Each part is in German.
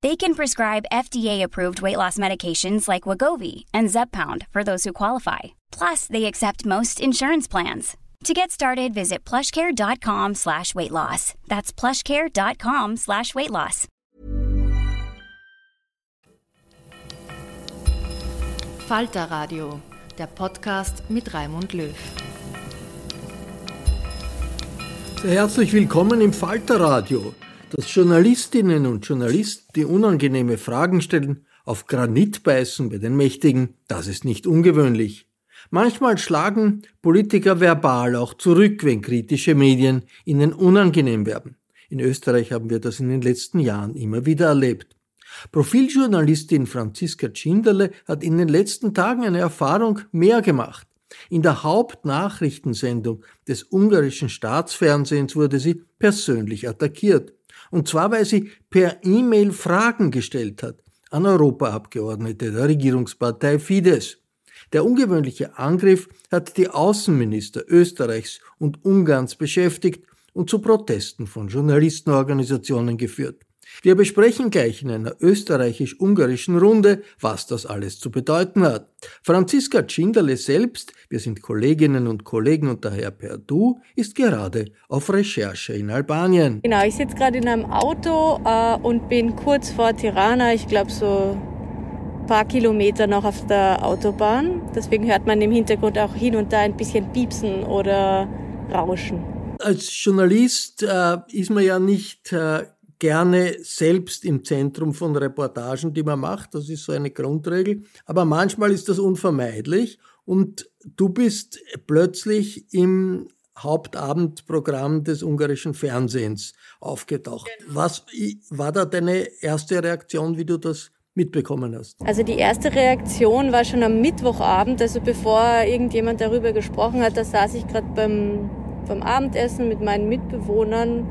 They can prescribe FDA-approved weight loss medications like Wagovi and Zepbound for those who qualify. Plus, they accept most insurance plans. To get started, visit plushcare.com slash weight loss. That's plushcare.com slash weight loss. Falter Radio, der Podcast mit Raimund Löw. Sehr herzlich willkommen im Falter Radio. Dass Journalistinnen und Journalisten, die unangenehme Fragen stellen, auf Granit beißen bei den Mächtigen, das ist nicht ungewöhnlich. Manchmal schlagen Politiker verbal auch zurück, wenn kritische Medien ihnen unangenehm werden. In Österreich haben wir das in den letzten Jahren immer wieder erlebt. Profiljournalistin Franziska Tschinderle hat in den letzten Tagen eine Erfahrung mehr gemacht. In der Hauptnachrichtensendung des ungarischen Staatsfernsehens wurde sie persönlich attackiert. Und zwar, weil sie per E-Mail Fragen gestellt hat an Europaabgeordnete der Regierungspartei Fidesz. Der ungewöhnliche Angriff hat die Außenminister Österreichs und Ungarns beschäftigt und zu Protesten von Journalistenorganisationen geführt. Wir besprechen gleich in einer österreichisch-ungarischen Runde, was das alles zu bedeuten hat. Franziska Tschinderle selbst, wir sind Kolleginnen und Kollegen und daher per Du, ist gerade auf Recherche in Albanien. Genau, ich sitze gerade in einem Auto äh, und bin kurz vor Tirana, ich glaube so ein paar Kilometer noch auf der Autobahn. Deswegen hört man im Hintergrund auch hin und da ein bisschen piepsen oder rauschen. Als Journalist äh, ist man ja nicht äh, gerne selbst im Zentrum von Reportagen, die man macht. Das ist so eine Grundregel. Aber manchmal ist das unvermeidlich und du bist plötzlich im Hauptabendprogramm des ungarischen Fernsehens aufgetaucht. Was war da deine erste Reaktion, wie du das mitbekommen hast? Also die erste Reaktion war schon am Mittwochabend, also bevor irgendjemand darüber gesprochen hat, da saß ich gerade beim, beim Abendessen mit meinen Mitbewohnern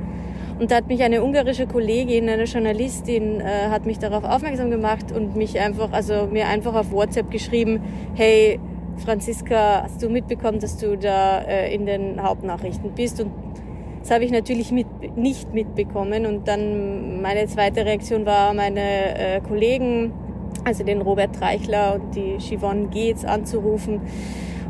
und da hat mich eine ungarische Kollegin, eine Journalistin, äh, hat mich darauf aufmerksam gemacht und mich einfach, also mir einfach auf WhatsApp geschrieben, hey Franziska, hast du mitbekommen, dass du da äh, in den Hauptnachrichten bist? Und das habe ich natürlich mit, nicht mitbekommen. Und dann meine zweite Reaktion war, meine äh, Kollegen, also den Robert Treichler und die Siobhan Geetz anzurufen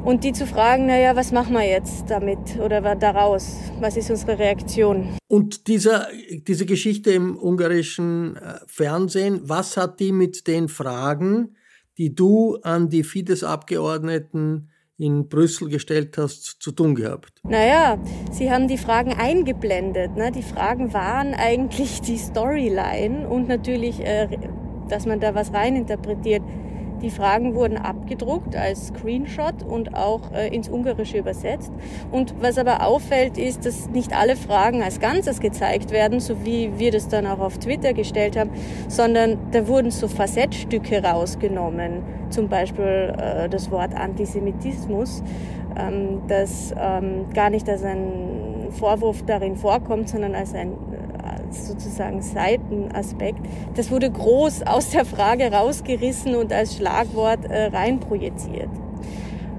und die zu fragen, naja, was machen wir jetzt damit oder daraus? Was ist unsere Reaktion? Und dieser, diese Geschichte im ungarischen äh, Fernsehen, was hat die mit den Fragen, die du an die Fidesz-Abgeordneten in Brüssel gestellt hast, zu tun gehabt? Naja, sie haben die Fragen eingeblendet. Ne? Die Fragen waren eigentlich die Storyline und natürlich, äh, dass man da was reininterpretiert. Die Fragen wurden abgedruckt als Screenshot und auch äh, ins Ungarische übersetzt. Und was aber auffällt, ist, dass nicht alle Fragen als Ganzes gezeigt werden, so wie wir das dann auch auf Twitter gestellt haben, sondern da wurden so Facettstücke rausgenommen. Zum Beispiel äh, das Wort Antisemitismus, ähm, das ähm, gar nicht als ein Vorwurf darin vorkommt, sondern als ein sozusagen Seitenaspekt, das wurde groß aus der Frage rausgerissen und als Schlagwort äh, reinprojiziert.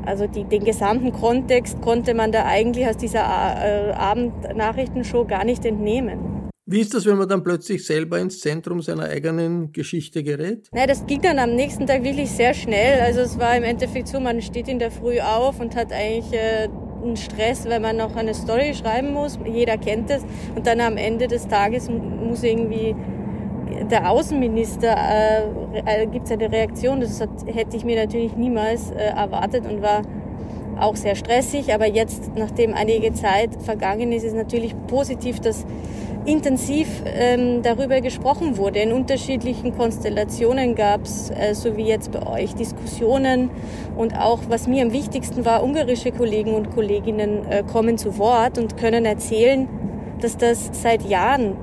Also die, den gesamten Kontext konnte man da eigentlich aus dieser äh, Abendnachrichtenshow gar nicht entnehmen. Wie ist das, wenn man dann plötzlich selber ins Zentrum seiner eigenen Geschichte gerät? Na, das ging dann am nächsten Tag wirklich sehr schnell. Also es war im Endeffekt so, man steht in der Früh auf und hat eigentlich äh, einen Stress, wenn man noch eine Story schreiben muss. Jeder kennt es. Und dann am Ende des Tages muss irgendwie der Außenminister, äh, äh gibt es eine Reaktion. Das hat, hätte ich mir natürlich niemals äh, erwartet und war auch sehr stressig. Aber jetzt, nachdem einige Zeit vergangen ist, ist natürlich positiv, dass intensiv ähm, darüber gesprochen wurde. In unterschiedlichen Konstellationen gab es, äh, so wie jetzt bei euch, Diskussionen und auch, was mir am wichtigsten war, ungarische Kollegen und Kolleginnen äh, kommen zu Wort und können erzählen, dass das seit Jahren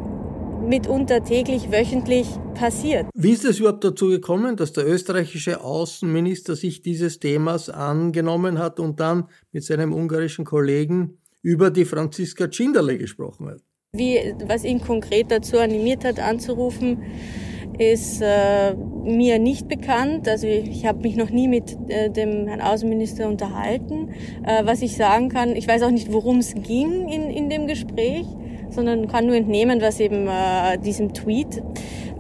mitunter täglich, wöchentlich passiert. Wie ist es überhaupt dazu gekommen, dass der österreichische Außenminister sich dieses Themas angenommen hat und dann mit seinem ungarischen Kollegen über die Franziska Tschinderle gesprochen hat? Wie, was ihn konkret dazu animiert hat, anzurufen, ist äh, mir nicht bekannt. Also ich, ich habe mich noch nie mit äh, dem Herrn Außenminister unterhalten. Äh, was ich sagen kann, ich weiß auch nicht, worum es ging in, in dem Gespräch, sondern kann nur entnehmen, was eben äh, diesem Tweet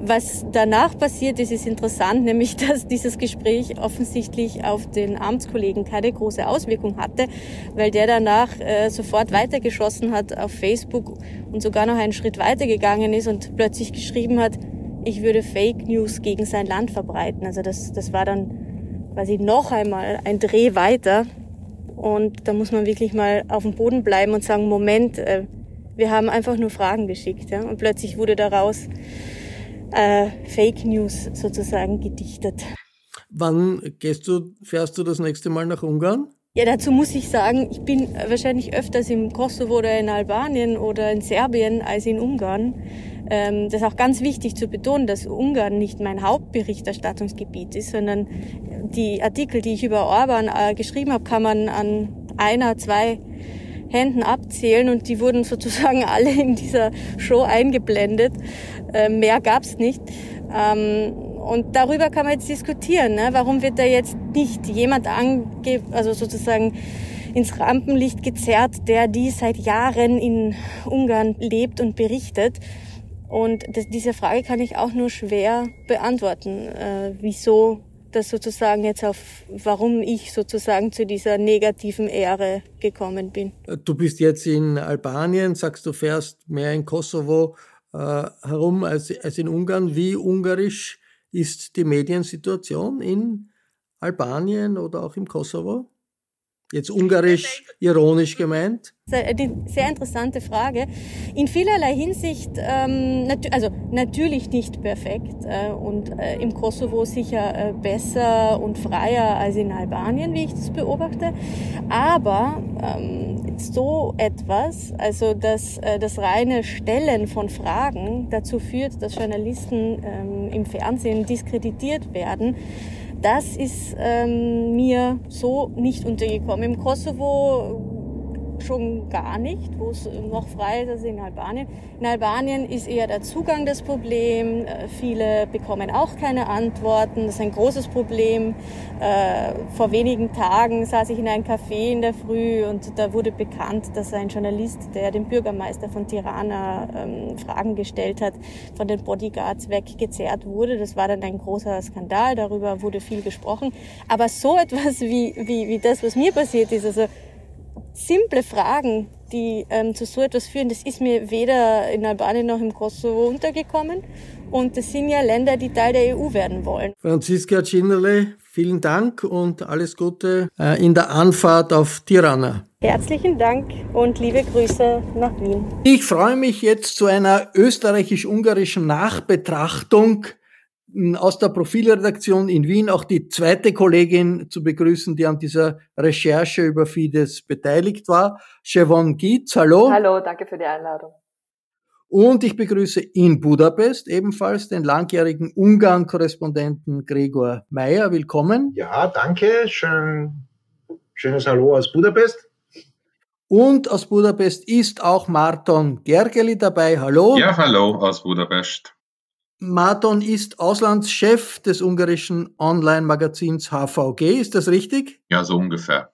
was danach passiert ist, ist interessant, nämlich dass dieses Gespräch offensichtlich auf den Amtskollegen keine große Auswirkung hatte, weil der danach äh, sofort weitergeschossen hat auf Facebook und sogar noch einen Schritt weitergegangen ist und plötzlich geschrieben hat, ich würde Fake News gegen sein Land verbreiten. Also das, das war dann quasi noch einmal ein Dreh weiter. Und da muss man wirklich mal auf dem Boden bleiben und sagen, Moment, äh, wir haben einfach nur Fragen geschickt. Ja? Und plötzlich wurde daraus äh, Fake News sozusagen gedichtet. Wann gehst du, fährst du das nächste Mal nach Ungarn? Ja, dazu muss ich sagen, ich bin wahrscheinlich öfters im Kosovo oder in Albanien oder in Serbien als in Ungarn. Ähm, das ist auch ganz wichtig zu betonen, dass Ungarn nicht mein Hauptberichterstattungsgebiet ist, sondern die Artikel, die ich über Orban äh, geschrieben habe, kann man an einer, zwei Händen abzählen und die wurden sozusagen alle in dieser Show eingeblendet. Äh, mehr gab's nicht. Ähm, und darüber kann man jetzt diskutieren. Ne? Warum wird da jetzt nicht jemand ange also sozusagen ins Rampenlicht gezerrt, der die seit Jahren in Ungarn lebt und berichtet? Und das, diese Frage kann ich auch nur schwer beantworten. Äh, wieso das sozusagen jetzt auf, warum ich sozusagen zu dieser negativen Ehre gekommen bin. Du bist jetzt in Albanien, sagst du fährst mehr in Kosovo äh, herum als, als in Ungarn. Wie ungarisch ist die Mediensituation in Albanien oder auch im Kosovo? Jetzt ungarisch, ironisch gemeint? Eine sehr interessante Frage. In vielerlei Hinsicht, ähm, nat also natürlich nicht perfekt äh, und äh, im Kosovo sicher äh, besser und freier als in Albanien, wie ich das beobachte. Aber ähm, so etwas, also dass äh, das reine Stellen von Fragen dazu führt, dass Journalisten ähm, im Fernsehen diskreditiert werden, das ist ähm, mir so nicht untergekommen. Im Kosovo schon gar nicht, wo es noch frei ist als in Albanien. In Albanien ist eher der Zugang das Problem. Äh, viele bekommen auch keine Antworten. Das ist ein großes Problem. Äh, vor wenigen Tagen saß ich in einem Café in der Früh und da wurde bekannt, dass ein Journalist, der dem Bürgermeister von Tirana ähm, Fragen gestellt hat, von den Bodyguards weggezerrt wurde. Das war dann ein großer Skandal. Darüber wurde viel gesprochen. Aber so etwas wie, wie, wie das, was mir passiert ist, also simple Fragen, die ähm, zu so etwas führen, das ist mir weder in Albanien noch im Kosovo untergekommen. Und das sind ja Länder, die Teil der EU werden wollen. Franziska Cinderle, vielen Dank und alles Gute äh, in der Anfahrt auf Tirana. Herzlichen Dank und liebe Grüße nach Wien. Ich freue mich jetzt zu einer österreichisch-ungarischen Nachbetrachtung aus der Profilredaktion in Wien auch die zweite Kollegin zu begrüßen, die an dieser Recherche über Fides beteiligt war. Siobhan Gietz, hallo. Hallo, danke für die Einladung. Und ich begrüße in Budapest ebenfalls den langjährigen Ungarn-Korrespondenten Gregor Meyer. Willkommen. Ja, danke. Schön, schönes Hallo aus Budapest. Und aus Budapest ist auch Marton Gergely dabei. Hallo. Ja, hallo aus Budapest. Marton ist Auslandschef des ungarischen Online-Magazins HVG. Ist das richtig? Ja, so ungefähr.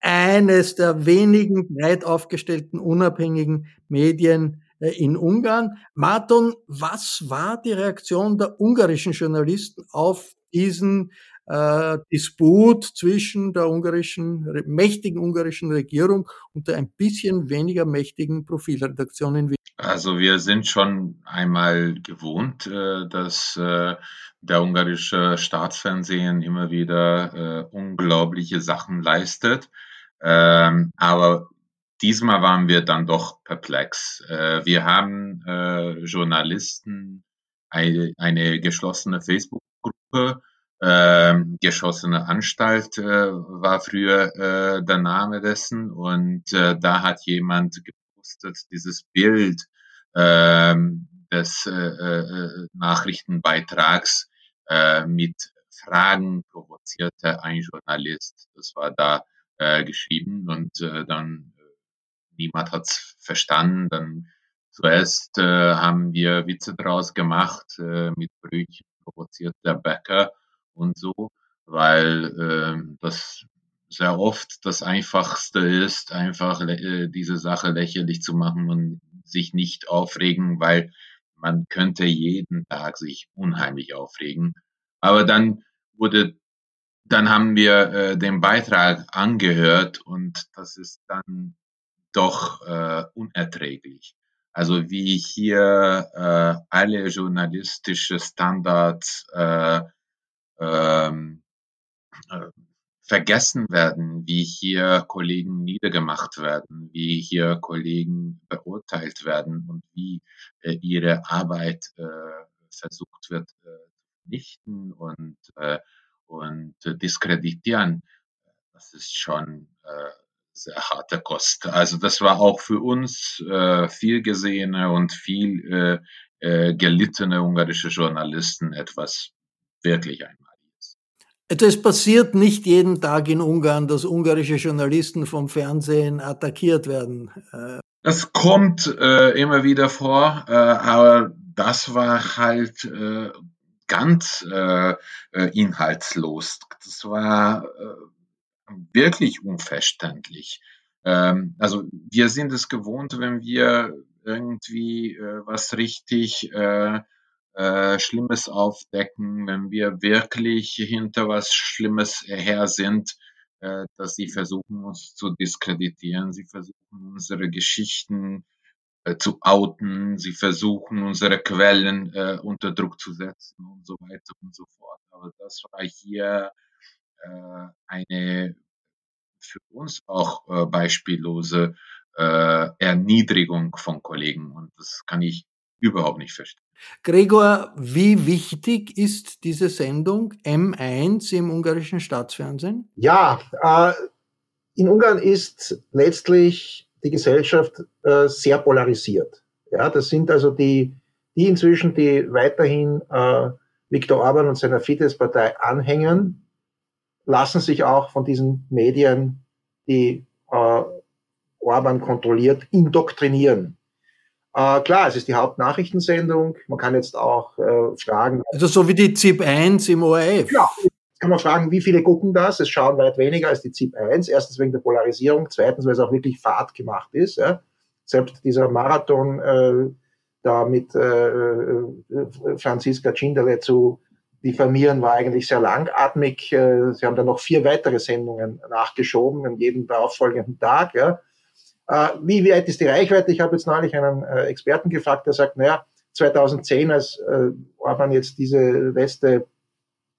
Eines der wenigen breit aufgestellten unabhängigen Medien äh, in Ungarn. Marton, was war die Reaktion der ungarischen Journalisten auf diesen äh, Disput zwischen der ungarischen, mächtigen ungarischen Regierung und der ein bisschen weniger mächtigen Profilredaktion in Wien? Also wir sind schon einmal gewohnt, äh, dass äh, der ungarische Staatsfernsehen immer wieder äh, unglaubliche Sachen leistet. Ähm, aber diesmal waren wir dann doch perplex. Wir haben Journalisten eine, geschlossene Facebook-Gruppe ähm, geschossene Anstalt war früher der Name dessen und da hat jemand gepostet dieses Bild ähm, des äh, äh, Nachrichtenbeitrags äh, mit Fragen provozierte ein Journalist. Das war da äh, geschrieben und äh, dann äh, niemand hat's verstanden. Dann zuerst äh, haben wir Witze draus gemacht äh, mit Brötchen provoziert der Bäcker und so, weil äh, das sehr oft das Einfachste ist, einfach äh, diese Sache lächerlich zu machen und sich nicht aufregen, weil man könnte jeden Tag sich unheimlich aufregen. Aber dann wurde, dann haben wir äh, den Beitrag angehört und das ist dann doch äh, unerträglich. Also wie hier äh, alle journalistische Standards äh, ähm, äh, vergessen werden, wie hier Kollegen niedergemacht werden, wie hier Kollegen beurteilt werden und wie äh, ihre Arbeit äh, versucht wird äh, vernichten und, äh, und diskreditieren. Das ist schon äh, sehr harte Kost. Also das war auch für uns äh, viel gesehene und viel äh, äh, gelittene ungarische Journalisten etwas wirklich einmal. Es passiert nicht jeden Tag in Ungarn, dass ungarische Journalisten vom Fernsehen attackiert werden. Das kommt äh, immer wieder vor, äh, aber das war halt äh, ganz äh, äh inhaltslos. Das war äh, wirklich unverständlich. Ähm, also wir sind es gewohnt, wenn wir irgendwie äh, was richtig äh, Schlimmes aufdecken, wenn wir wirklich hinter was Schlimmes her sind, äh, dass sie versuchen, uns zu diskreditieren, sie versuchen, unsere Geschichten äh, zu outen, sie versuchen, unsere Quellen äh, unter Druck zu setzen und so weiter und so fort. Aber das war hier äh, eine für uns auch äh, beispiellose äh, Erniedrigung von Kollegen und das kann ich überhaupt nicht verstehen. Gregor, wie wichtig ist diese Sendung M1 im ungarischen Staatsfernsehen? Ja, äh, in Ungarn ist letztlich die Gesellschaft äh, sehr polarisiert. Ja, das sind also die, die inzwischen, die weiterhin äh, Viktor Orban und seiner Fidesz-Partei anhängen, lassen sich auch von diesen Medien, die äh, Orban kontrolliert, indoktrinieren. Äh, klar, es ist die Hauptnachrichtensendung. Man kann jetzt auch äh, fragen. Also so wie die ZIP 1 im ORF. Ja, kann man fragen, wie viele gucken das? Es schauen weit weniger als die ZIP 1. Erstens wegen der Polarisierung, zweitens, weil es auch wirklich Fahrt gemacht ist. Ja. Selbst dieser Marathon äh, da mit äh, äh Franziska Schindele zu diffamieren, war eigentlich sehr langatmig. Äh, sie haben dann noch vier weitere Sendungen nachgeschoben an jedem darauffolgenden Tag. Ja. Äh, wie weit ist die Reichweite? Ich habe jetzt neulich einen äh, Experten gefragt, der sagt, naja, 2010, als äh, Orban jetzt diese letzte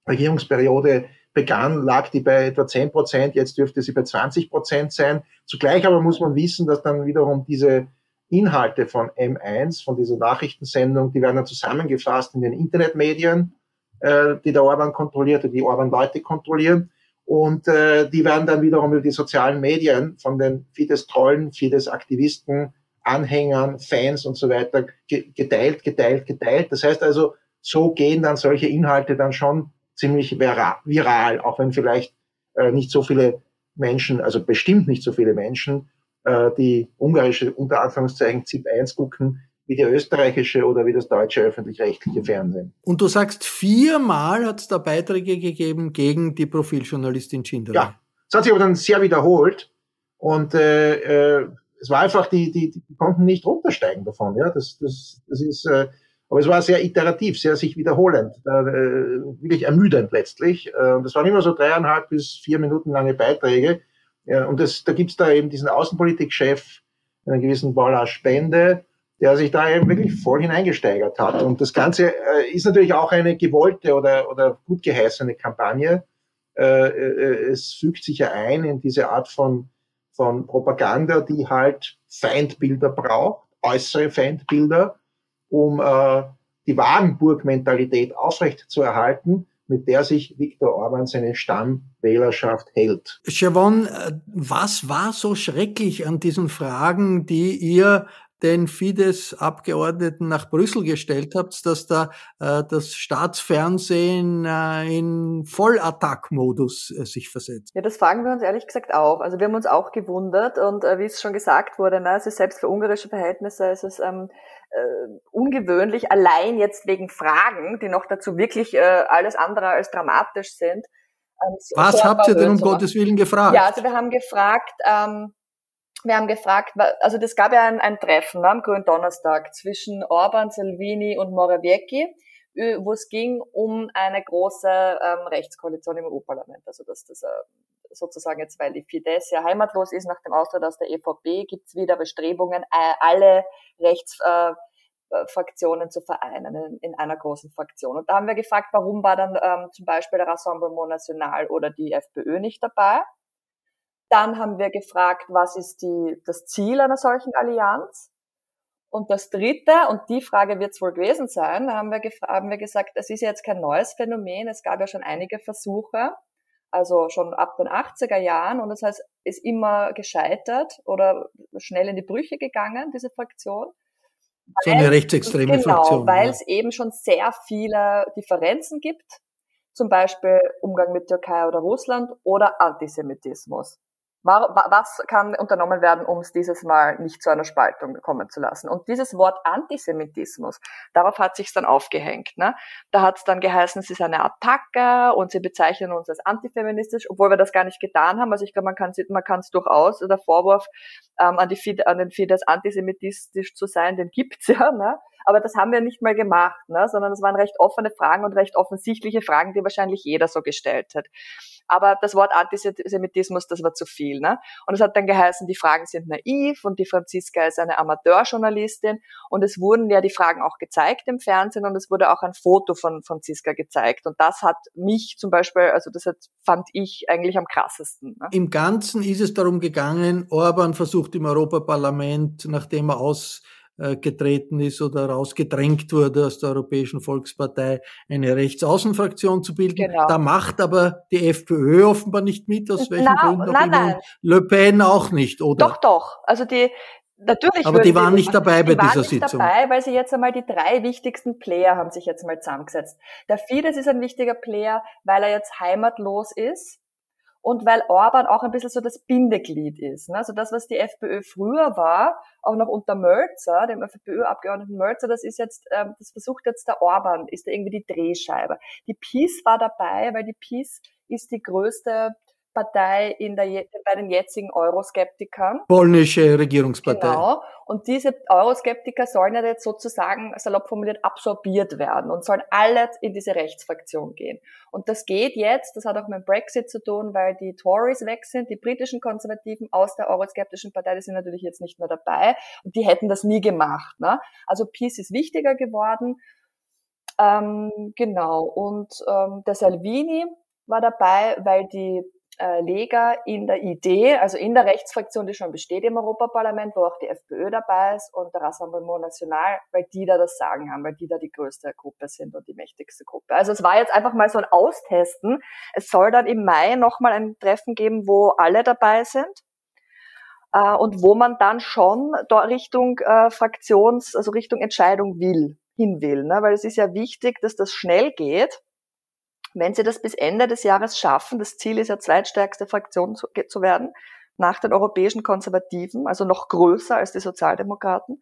Regierungsperiode begann, lag die bei etwa 10 Prozent, jetzt dürfte sie bei 20 Prozent sein. Zugleich aber muss man wissen, dass dann wiederum diese Inhalte von M1, von dieser Nachrichtensendung, die werden dann zusammengefasst in den Internetmedien, äh, die der Orban kontrolliert, die Orban-Leute kontrollieren. Und äh, die werden dann wiederum über die sozialen Medien von den Fidesz-Trollen, Fidesz-Aktivisten, Anhängern, Fans und so weiter geteilt, geteilt, geteilt. Das heißt also, so gehen dann solche Inhalte dann schon ziemlich viral, auch wenn vielleicht äh, nicht so viele Menschen, also bestimmt nicht so viele Menschen äh, die ungarische, unter Anführungszeichen, ZIP 1 gucken, wie die österreichische oder wie das deutsche öffentlich-rechtliche Fernsehen. Und du sagst, viermal hat es da Beiträge gegeben gegen die Profiljournalistin Schindler. Ja, es hat sich aber dann sehr wiederholt und äh, äh, es war einfach, die, die, die konnten nicht runtersteigen davon. Ja, das, das, das ist, äh, aber es war sehr iterativ, sehr sich wiederholend, äh, wirklich ermüdend letztlich. Äh, das waren immer so dreieinhalb bis vier Minuten lange Beiträge. Ja, und das, da gibt's da eben diesen Außenpolitikchef, einen gewissen Paula Spende, der sich da eben wirklich voll hineingesteigert hat. Und das Ganze äh, ist natürlich auch eine gewollte oder, oder gut geheißene Kampagne. Äh, äh, es fügt sich ja ein in diese Art von, von Propaganda, die halt Feindbilder braucht, äußere Feindbilder, um äh, die Wagenburg-Mentalität aufrechtzuerhalten, mit der sich Viktor Orban seine Stammwählerschaft hält. Siobhan, was war so schrecklich an diesen Fragen, die ihr den Fidesz-Abgeordneten nach Brüssel gestellt habt, dass da äh, das Staatsfernsehen äh, in Vollattack-Modus äh, sich versetzt. Ja, das fragen wir uns ehrlich gesagt auch. Also wir haben uns auch gewundert und äh, wie es schon gesagt wurde, ne, also selbst für ungarische Verhältnisse ist es ähm, äh, ungewöhnlich, allein jetzt wegen Fragen, die noch dazu wirklich äh, alles andere als dramatisch sind. Ähm, Was habt ihr denn um Gottes Willen gefragt? Ja, also wir haben gefragt, ähm, wir haben gefragt, also das gab ja ein, ein Treffen ne, am Grünen Donnerstag zwischen Orban, Salvini und Morawiecki, wo es ging um eine große ähm, Rechtskoalition im EU-Parlament. Also dass das äh, sozusagen jetzt, weil die Fidesz ja heimatlos ist nach dem Austritt aus der EVP, gibt es wieder Bestrebungen, alle Rechtsfraktionen äh, zu vereinen in, in, einer großen Fraktion. Und da haben wir gefragt, warum war dann ähm, zum Beispiel der Rassemblement National oder die FPÖ nicht dabei? Dann haben wir gefragt, was ist die, das Ziel einer solchen Allianz? Und das Dritte, und die Frage wird es wohl gewesen sein, haben wir, haben wir gesagt, es ist jetzt kein neues Phänomen, es gab ja schon einige Versuche, also schon ab den 80er Jahren, und das heißt, ist immer gescheitert oder schnell in die Brüche gegangen, diese Fraktion. So eine rechtsextreme genau, Fraktion. Weil ja. es eben schon sehr viele Differenzen gibt, zum Beispiel Umgang mit Türkei oder Russland oder Antisemitismus. Was kann unternommen werden, um es dieses Mal nicht zu einer Spaltung kommen zu lassen? Und dieses Wort Antisemitismus, darauf hat sich dann aufgehängt. Ne? Da hat es dann geheißen, es ist eine Attacke und sie bezeichnen uns als antifeministisch, obwohl wir das gar nicht getan haben. Also ich glaube, man kann es man durchaus, der Vorwurf ähm, an, die an den Fidesz antisemitistisch zu sein, den gibt's ja. Ne? Aber das haben wir nicht mal gemacht, ne? sondern es waren recht offene Fragen und recht offensichtliche Fragen, die wahrscheinlich jeder so gestellt hat aber das Wort Antisemitismus, das war zu viel. Ne? Und es hat dann geheißen, die Fragen sind naiv und die Franziska ist eine Amateurjournalistin und es wurden ja die Fragen auch gezeigt im Fernsehen und es wurde auch ein Foto von Franziska gezeigt und das hat mich zum Beispiel, also das hat, fand ich eigentlich am krassesten. Ne? Im Ganzen ist es darum gegangen, Orban versucht im Europaparlament, nachdem er aus getreten ist oder rausgedrängt wurde aus der Europäischen Volkspartei, eine Rechtsaußenfraktion zu bilden. Genau. Da macht aber die FPÖ offenbar nicht mit, aus welchen na, Gründen auch immer. Le Pen auch nicht, oder? Doch, doch. Also die, Natürlich Aber die waren nicht dabei bei dieser Sitzung. Die waren nicht dabei, weil sie jetzt einmal die drei wichtigsten Player haben sich jetzt mal zusammengesetzt. Der Fidesz ist ein wichtiger Player, weil er jetzt heimatlos ist und weil Orban auch ein bisschen so das Bindeglied ist. Ne? Also das, was die FPÖ früher war, auch noch unter Mölzer, dem FPÖ-Abgeordneten Mölzer, das ist jetzt, ähm, das versucht jetzt der Orban, ist da irgendwie die Drehscheibe. Die PiS war dabei, weil die PiS ist die größte Partei in der, bei den jetzigen Euroskeptikern. Polnische Regierungspartei. Genau. Und diese Euroskeptiker sollen ja jetzt sozusagen, salopp formuliert, absorbiert werden und sollen alle in diese Rechtsfraktion gehen. Und das geht jetzt, das hat auch mit Brexit zu tun, weil die Tories weg sind, die britischen Konservativen aus der euroskeptischen Partei, die sind natürlich jetzt nicht mehr dabei und die hätten das nie gemacht. Ne? Also Peace ist wichtiger geworden. Ähm, genau. Und ähm, der Salvini war dabei, weil die Lega in der Idee, also in der Rechtsfraktion, die schon besteht im Europaparlament, wo auch die FPÖ dabei ist und der Rassemblement National, weil die da das Sagen haben, weil die da die größte Gruppe sind und die mächtigste Gruppe. Also es war jetzt einfach mal so ein Austesten. Es soll dann im Mai nochmal ein Treffen geben, wo alle dabei sind. Äh, und wo man dann schon Richtung äh, Fraktions, also Richtung Entscheidung will, hin will. Ne? Weil es ist ja wichtig, dass das schnell geht wenn Sie das bis Ende des Jahres schaffen, das Ziel ist ja zweitstärkste Fraktion zu, zu werden, nach den europäischen Konservativen, also noch größer als die Sozialdemokraten.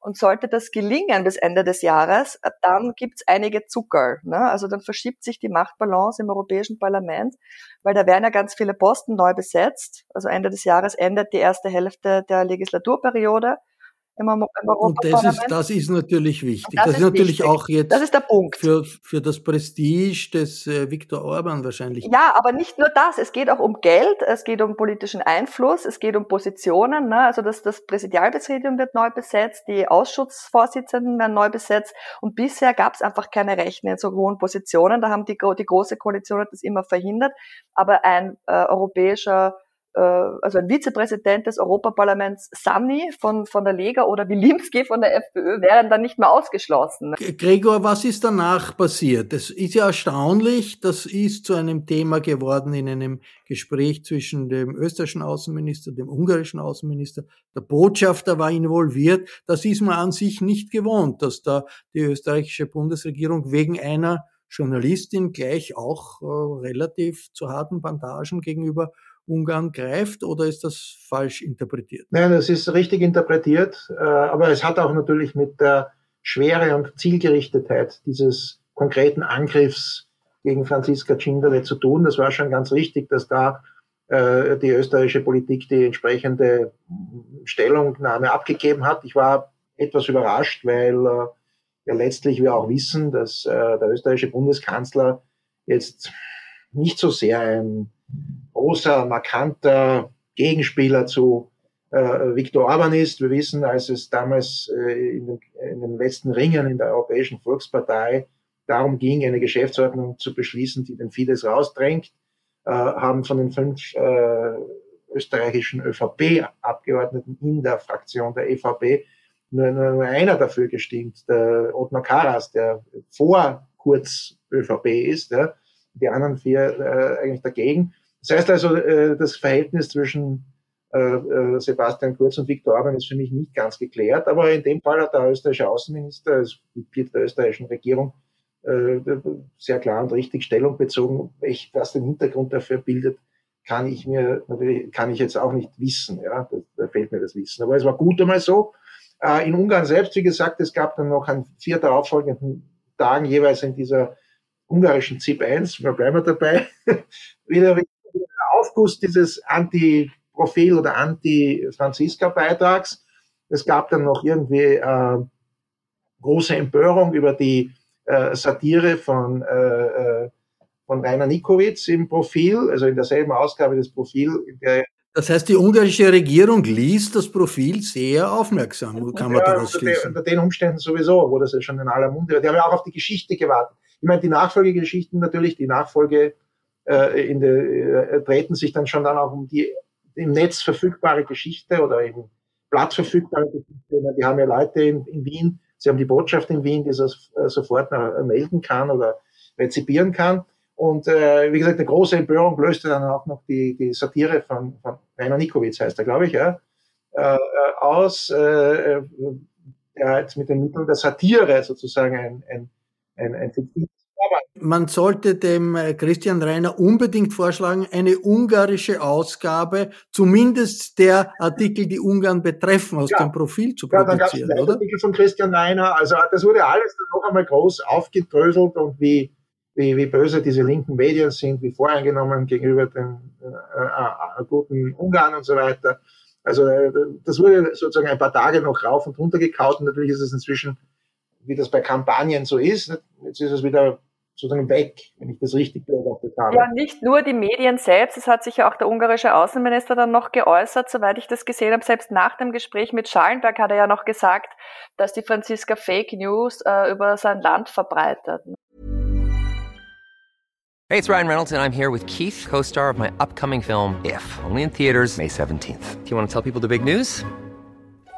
Und sollte das gelingen bis Ende des Jahres, dann gibt's einige Zuckerl. Ne? Also dann verschiebt sich die Machtbalance im Europäischen Parlament, weil da werden ja ganz viele Posten neu besetzt. Also Ende des Jahres endet die erste Hälfte der Legislaturperiode im, im Und das ist, das ist natürlich wichtig. Das, das, ist, natürlich wichtig. auch jetzt das ist der Punkt. Für, für das Prestige des äh, Viktor Orban wahrscheinlich. Ja, aber nicht nur das. Es geht auch um Geld, es geht um politischen Einfluss, es geht um Positionen. Ne? Also das, das Präsidialpräsidium wird neu besetzt, die Ausschussvorsitzenden werden neu besetzt. Und bisher gab es einfach keine Rechten in so hohen Positionen. Da haben die, die Große Koalition das immer verhindert. Aber ein äh, europäischer also ein Vizepräsident des Europaparlaments Sani von, von der Lega oder Wilimski von der FPÖ wären dann nicht mehr ausgeschlossen. Gregor, was ist danach passiert? Es ist ja erstaunlich, das ist zu einem Thema geworden in einem Gespräch zwischen dem österreichischen Außenminister, dem ungarischen Außenminister. Der Botschafter war involviert. Das ist man an sich nicht gewohnt, dass da die österreichische Bundesregierung wegen einer Journalistin gleich auch äh, relativ zu harten Bandagen gegenüber Ungarn greift oder ist das falsch interpretiert? Nein, das ist richtig interpretiert, äh, aber es hat auch natürlich mit der Schwere und Zielgerichtetheit dieses konkreten Angriffs gegen Franziska Cindere zu tun. Das war schon ganz richtig, dass da äh, die österreichische Politik die entsprechende Stellungnahme abgegeben hat. Ich war etwas überrascht, weil äh, ja letztlich wir auch wissen, dass der österreichische Bundeskanzler jetzt nicht so sehr ein großer, markanter Gegenspieler zu äh, Viktor Orban ist. Wir wissen, als es damals äh, in, den, in, den, letzten Ringen in der Europäischen Volkspartei darum ging, eine Geschäftsordnung zu beschließen, die den Fidesz rausdrängt, äh, haben von den fünf äh, österreichischen ÖVP-Abgeordneten in der Fraktion der EVP nur, nur, einer dafür gestimmt, der Ottmar Karas, der vor kurz ÖVP ist, ja, die anderen vier äh, eigentlich dagegen. Das heißt also, äh, das Verhältnis zwischen äh, äh, Sebastian Kurz und Viktor Orban ist für mich nicht ganz geklärt, aber in dem Fall hat der österreichische Außenminister als Mitglied der österreichischen Regierung sehr klar und richtig Stellung bezogen. was den Hintergrund dafür bildet, kann ich mir natürlich, kann ich jetzt auch nicht wissen. Ja, da, fehlt mir das Wissen. Aber es war gut einmal so. In Ungarn selbst, wie gesagt, es gab dann noch an vier darauffolgenden Tagen jeweils in dieser ungarischen ZIP 1, wir bleiben dabei, wieder Aufguss dieses Anti-Profil oder Anti-Franziska-Beitrags. Es gab dann noch irgendwie äh, große Empörung über die äh, Satire von, äh, äh von Rainer Nikowitz im Profil, also in derselben Ausgabe des Profil. das heißt, die ungarische Regierung liest das Profil sehr aufmerksam, kann man ja, daraus schließen. Unter den Umständen sowieso, wo das ja schon in aller Munde war. Die haben ja auch auf die Geschichte gewartet. Ich meine, die Nachfolgegeschichten natürlich, die Nachfolge in der, äh, treten sich dann schon dann auch um die im Netz verfügbare Geschichte oder im Blatt verfügbare Geschichte. Die haben ja Leute in, in Wien, sie haben die Botschaft in Wien, die das äh, sofort äh, melden kann oder rezipieren kann. Und äh, wie gesagt, eine große Empörung löste dann auch noch die, die Satire von, von Rainer Nikowitz, heißt er, glaube ich, ja, äh, äh aus, äh, der jetzt mit den Mitteln der Satire sozusagen ein, ein, ein, ein fiktives man sollte dem äh, Christian Reiner unbedingt vorschlagen, eine ungarische Ausgabe, zumindest der Artikel, die Ungarn betreffen, aus ja. dem Profil zu produzieren, ja, dann oder? Artikel von Christian Reiner, also das wurde alles dann noch einmal groß aufgedröselt und wie, wie, wie böse diese linken Medien sind, wie voreingenommen gegenüber den äh, äh, äh guten Ungarn und so weiter. Also äh, das wurde sozusagen ein paar Tage noch rauf und runter gekaut und natürlich ist es inzwischen, wie das bei Kampagnen so ist, jetzt ist es wieder sozusagen weg, wenn ich das richtig beobachtet habe. Ja, nicht nur die Medien selbst, es hat sich ja auch der ungarische Außenminister dann noch geäußert, soweit ich das gesehen habe, selbst nach dem Gespräch mit Schallenberg hat er ja noch gesagt, dass die Franziska Fake News äh, über sein Land verbreitet. Hey, it's Ryan Reynolds and I'm here with Keith, co-star of my upcoming film If, only in theaters May 17th. Do you want to tell people the big news?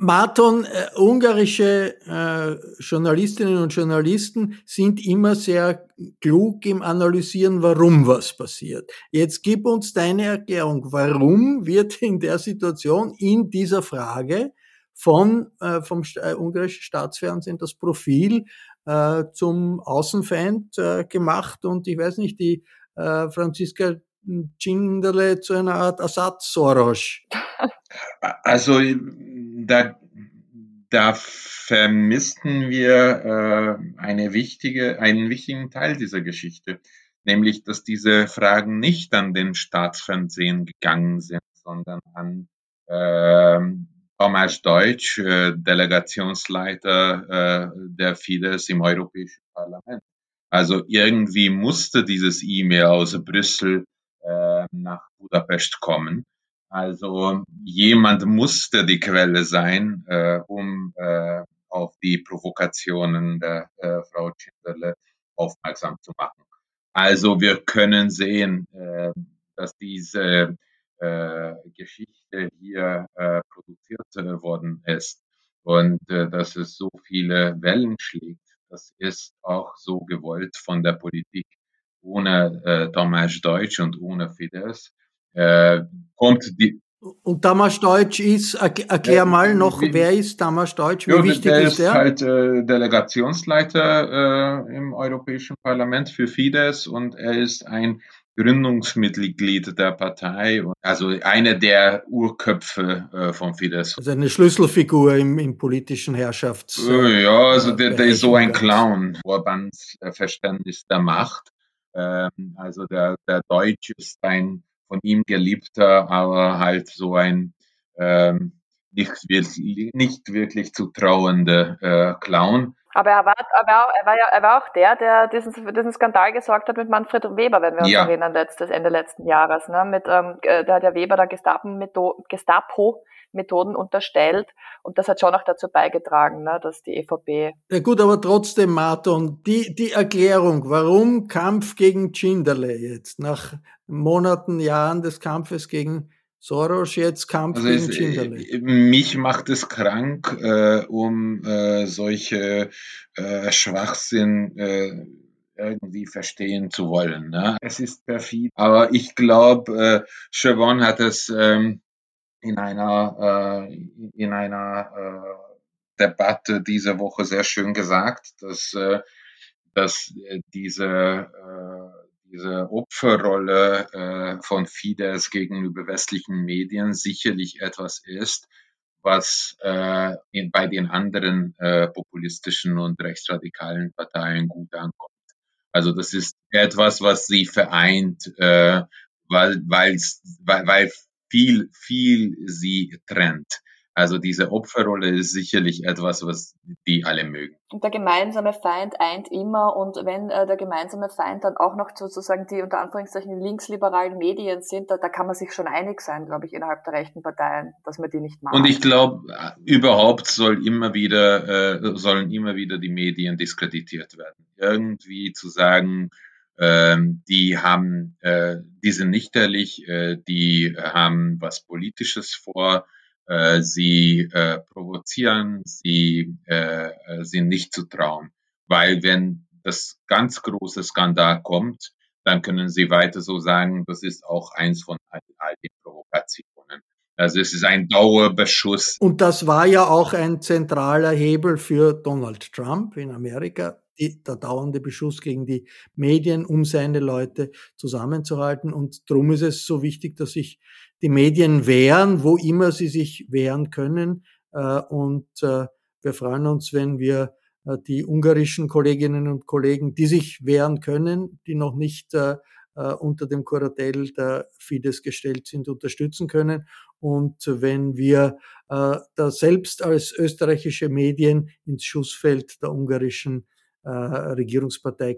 Marton, äh, ungarische äh, Journalistinnen und Journalisten sind immer sehr klug im Analysieren, warum was passiert. Jetzt gib uns deine Erklärung. Warum wird in der Situation, in dieser Frage von äh, vom äh, ungarischen Staatsfernsehen das Profil äh, zum Außenfeind äh, gemacht und ich weiß nicht, die äh, Franziska Cinderle zu einer Art Ersatz Soros? Also da, da vermissten wir äh, eine wichtige, einen wichtigen Teil dieser Geschichte, nämlich dass diese Fragen nicht an den Staatsfernsehen gegangen sind, sondern an äh, Thomas Deutsch, äh, Delegationsleiter äh, der Fidesz im Europäischen Parlament. Also irgendwie musste dieses E-Mail aus Brüssel äh, nach Budapest kommen. Also jemand musste die Quelle sein, äh, um äh, auf die Provokationen der äh, Frau Schindlerle aufmerksam zu machen. Also wir können sehen, äh, dass diese äh, Geschichte hier äh, produziert äh, worden ist und äh, dass es so viele Wellen schlägt. Das ist auch so gewollt von der Politik. Ohne äh, Tomasz Deutsch und ohne Fidesz äh, kommt die. Und Tamas Deutsch ist, erklär mal noch, wie, wer ist Tamas Deutsch? Wie ja, wichtig der ist der? ist halt äh, Delegationsleiter äh, im Europäischen Parlament für Fidesz und er ist ein Gründungsmitglied der Partei, also einer der Urköpfe äh, von Fidesz. Also eine Schlüsselfigur im, im politischen Herrschafts. Äh, ja, also der, der ist so ein Clown, Orbans Verständnis der Macht. Ähm, also der, der Deutsch ist ein von ihm geliebter, aber halt so ein ähm, nicht, wirklich, nicht wirklich zu trauende äh, Clown. Aber er war, er, war, er, war ja, er war auch der, der diesen, diesen Skandal gesorgt hat mit Manfred Weber, wenn wir uns ja. erinnern, letztes, Ende letzten Jahres. Ne? Mit, ähm, äh, da hat der Weber da Gestapo-Methoden unterstellt und das hat schon auch dazu beigetragen, ne, dass die EVP. Ja gut, aber trotzdem, Martin, die, die Erklärung, warum Kampf gegen Schindlerle jetzt, nach Monaten, Jahren des Kampfes gegen Soros jetzt Kampf also gegen Schindlerle. Äh, mich macht es krank, äh, um äh, solche äh, Schwachsinn äh, irgendwie verstehen zu wollen. Ne? Es ist perfid, aber ich glaube, äh, Chevron hat es ähm, in einer äh, in einer äh, Debatte diese Woche sehr schön gesagt, dass äh, dass äh, diese äh, diese Opferrolle äh, von Fidesz gegenüber westlichen Medien sicherlich etwas ist, was äh, in, bei den anderen äh, populistischen und rechtsradikalen Parteien gut ankommt. Also das ist etwas, was sie vereint, äh, weil, weil, weil viel, viel sie trennt. Also diese Opferrolle ist sicherlich etwas, was die alle mögen. Und der gemeinsame Feind eint immer und wenn äh, der gemeinsame Feind dann auch noch sozusagen die unter Anführungszeichen linksliberalen Medien sind, da, da kann man sich schon einig sein, glaube ich, innerhalb der rechten Parteien, dass man die nicht mag. Und ich glaube, überhaupt soll immer wieder, äh, sollen immer wieder die Medien diskreditiert werden. Irgendwie zu sagen, ähm, die haben, äh, die sind nichterlich, äh, die haben was Politisches vor, äh, sie äh, provozieren, sie äh, sind nicht zu trauen. Weil wenn das ganz große Skandal kommt, dann können sie weiter so sagen, das ist auch eins von all, all den Provokationen. Also es ist ein Dauerbeschuss. Und das war ja auch ein zentraler Hebel für Donald Trump in Amerika, die, der dauernde Beschuss gegen die Medien, um seine Leute zusammenzuhalten. Und darum ist es so wichtig, dass sich die Medien wehren, wo immer sie sich wehren können. Äh, und äh, wir freuen uns, wenn wir äh, die ungarischen Kolleginnen und Kollegen, die sich wehren können, die noch nicht unter dem Kuratell der Fidesz gestellt sind, unterstützen können. Und wenn wir da selbst als österreichische Medien ins Schussfeld der ungarischen Regierungspartei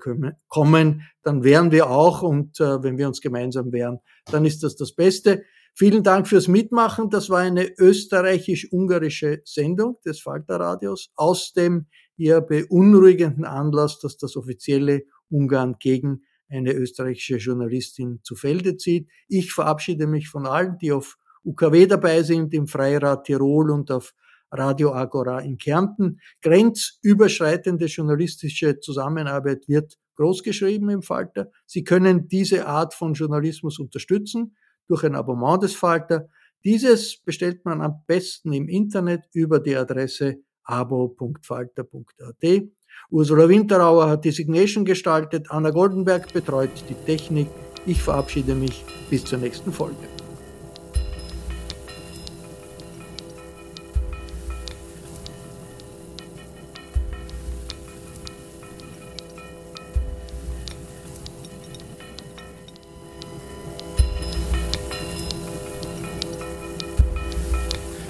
kommen, dann wehren wir auch. Und wenn wir uns gemeinsam wehren, dann ist das das Beste. Vielen Dank fürs Mitmachen. Das war eine österreichisch-ungarische Sendung des Falterradios aus dem eher beunruhigenden Anlass, dass das offizielle Ungarn gegen eine österreichische Journalistin zu Felde zieht. Ich verabschiede mich von allen, die auf UKW dabei sind, im Freirad Tirol und auf Radio Agora in Kärnten. Grenzüberschreitende journalistische Zusammenarbeit wird großgeschrieben im Falter. Sie können diese Art von Journalismus unterstützen durch ein Abonnement des Falter. Dieses bestellt man am besten im Internet über die Adresse abo.falter.at. Ursula Winterauer hat die Signation gestaltet, Anna Goldenberg betreut die Technik. Ich verabschiede mich bis zur nächsten Folge.